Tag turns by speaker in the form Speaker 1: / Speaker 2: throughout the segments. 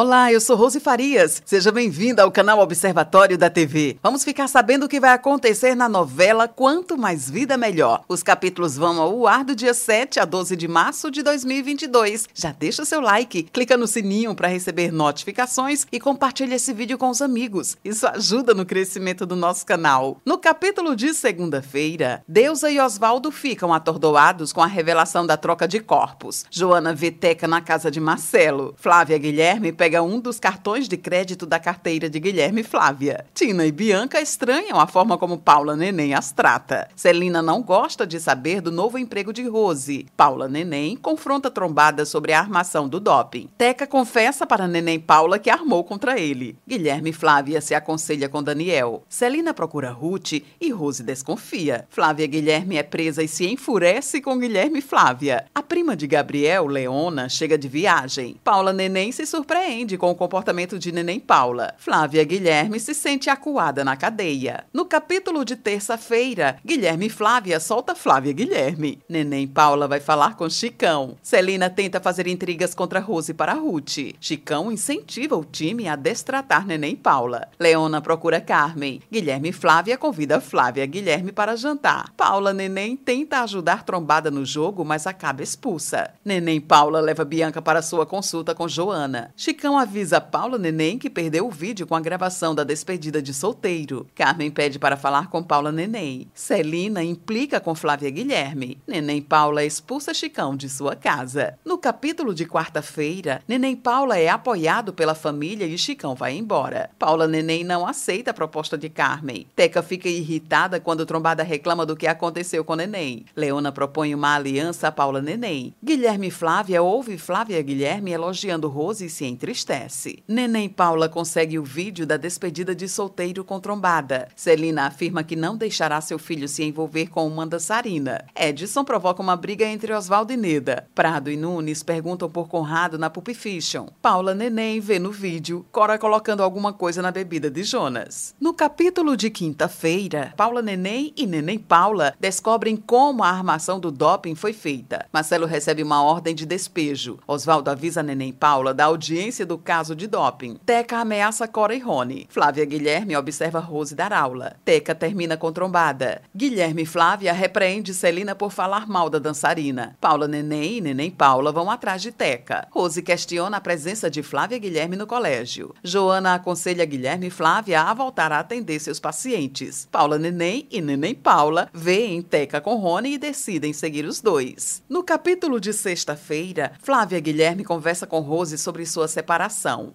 Speaker 1: Olá, eu sou Rose Farias. Seja bem-vinda ao canal Observatório da TV. Vamos ficar sabendo o que vai acontecer na novela Quanto Mais Vida Melhor. Os capítulos vão ao ar do dia 7 a 12 de março de 2022. Já deixa o seu like, clica no sininho para receber notificações e compartilha esse vídeo com os amigos. Isso ajuda no crescimento do nosso canal. No capítulo de segunda-feira, Deusa e Oswaldo ficam atordoados com a revelação da troca de corpos. Joana vê Teca na casa de Marcelo. Flávia Guilherme pega um dos cartões de crédito da carteira de Guilherme e Flávia. Tina e Bianca estranham a forma como Paula Neném as trata. Celina não gosta de saber do novo emprego de Rose. Paula Neném confronta trombada sobre a armação do doping. Teca confessa para Neném Paula que armou contra ele. Guilherme e Flávia se aconselha com Daniel. Celina procura Ruth e Rose desconfia. Flávia Guilherme é presa e se enfurece com Guilherme e Flávia. A prima de Gabriel, Leona, chega de viagem. Paula Neném se surpreende surpreende com o comportamento de Neném Paula. Flávia Guilherme se sente acuada na cadeia. No capítulo de terça-feira, Guilherme e Flávia solta Flávia Guilherme. Neném Paula vai falar com Chicão. Celina tenta fazer intrigas contra Rose para Ruth. Chicão incentiva o time a destratar Neném Paula. Leona procura Carmen. Guilherme e Flávia convida Flávia Guilherme para jantar. Paula Neném tenta ajudar Trombada no jogo, mas acaba expulsa. Neném Paula leva Bianca para sua consulta com Joana. Chicão avisa Paula Neném que perdeu o vídeo com a gravação da despedida de solteiro. Carmen pede para falar com Paula Neném. Celina implica com Flávia Guilherme. Neném Paula expulsa Chicão de sua casa. No capítulo de quarta-feira, Neném Paula é apoiado pela família e Chicão vai embora. Paula Neném não aceita a proposta de Carmen. Teca fica irritada quando Trombada reclama do que aconteceu com Neném. Leona propõe uma aliança a Paula Neném. Guilherme e Flávia ouve Flávia Guilherme elogiando Rose e se entristece. Neném Paula consegue o vídeo da despedida de solteiro com trombada. Celina afirma que não deixará seu filho se envolver com uma dançarina. Edson provoca uma briga entre Oswaldo e Neda. Prado e Nunes perguntam por Conrado na Pulp Fiction. Paula Neném vê no vídeo Cora colocando alguma coisa na bebida de Jonas. No capítulo de quinta-feira, Paula Neném e Neném Paula descobrem como a armação do doping foi feita. Marcelo recebe uma ordem de despejo. Oswaldo avisa Neném Paula da audiência do caso de doping. Teca ameaça Cora e Rony. Flávia Guilherme observa Rose dar aula. Teca termina com trombada. Guilherme e Flávia repreende Celina por falar mal da dançarina. Paula Neném e Neném Paula vão atrás de Teca. Rose questiona a presença de Flávia Guilherme no colégio. Joana aconselha Guilherme e Flávia a voltar a atender seus pacientes. Paula Neném e Neném Paula veem Teca com Rony e decidem seguir os dois. No capítulo de sexta-feira, Flávia Guilherme conversa com Rose sobre sua separação.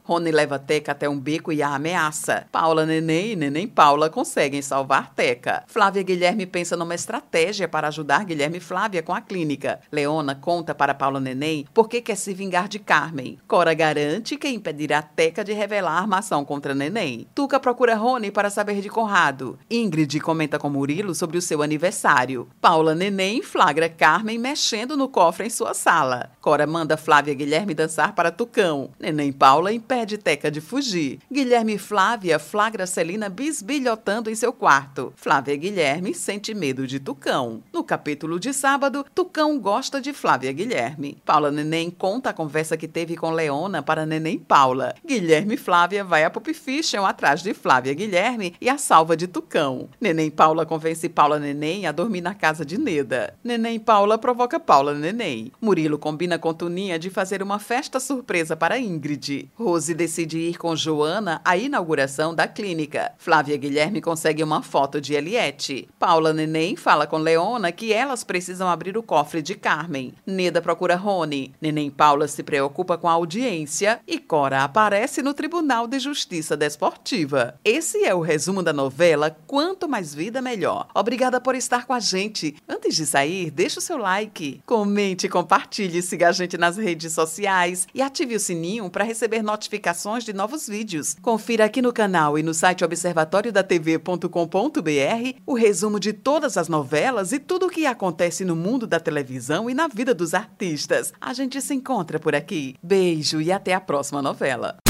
Speaker 1: Rony leva Teca até um beco e a ameaça. Paula Neném e Neném Paula conseguem salvar Teca. Flávia Guilherme pensa numa estratégia para ajudar Guilherme e Flávia com a clínica. Leona conta para Paula Neném por que quer se vingar de Carmen. Cora garante que impedirá Teca de revelar a armação contra Neném. Tuca procura Rony para saber de Conrado. Ingrid comenta com Murilo sobre o seu aniversário. Paula Neném flagra Carmen mexendo no cofre em sua sala. Cora manda Flávia Guilherme dançar para Tucão. Neném Paula impede Teca de fugir. Guilherme e Flávia flagra Celina bisbilhotando em seu quarto. Flávia Guilherme sente medo de Tucão. No capítulo de sábado, Tucão gosta de Flávia Guilherme. Paula Neném conta a conversa que teve com Leona para Neném Paula. Guilherme Flávia vai a Pulp Fiction atrás de Flávia Guilherme e a salva de Tucão. Neném Paula convence Paula Neném a dormir na casa de Neda. Neném Paula provoca Paula Neném. Murilo combina com Tuninha de fazer uma festa surpresa para Ingrid. Ingrid. Rose decide ir com Joana à inauguração da clínica. Flávia Guilherme consegue uma foto de Eliette. Paula Neném fala com Leona que elas precisam abrir o cofre de Carmen. Neda procura Rony. Neném Paula se preocupa com a audiência e Cora aparece no Tribunal de Justiça Desportiva. Esse é o resumo da novela Quanto Mais Vida Melhor. Obrigada por estar com a gente. Antes de sair, deixe o seu like, comente, compartilhe, siga a gente nas redes sociais e ative o sininho para receber notificações de novos vídeos. Confira aqui no canal e no site observatoriodatv.com.br o resumo de todas as novelas e tudo o que acontece no mundo da televisão e na vida dos artistas. A gente se encontra por aqui. Beijo e até a próxima novela.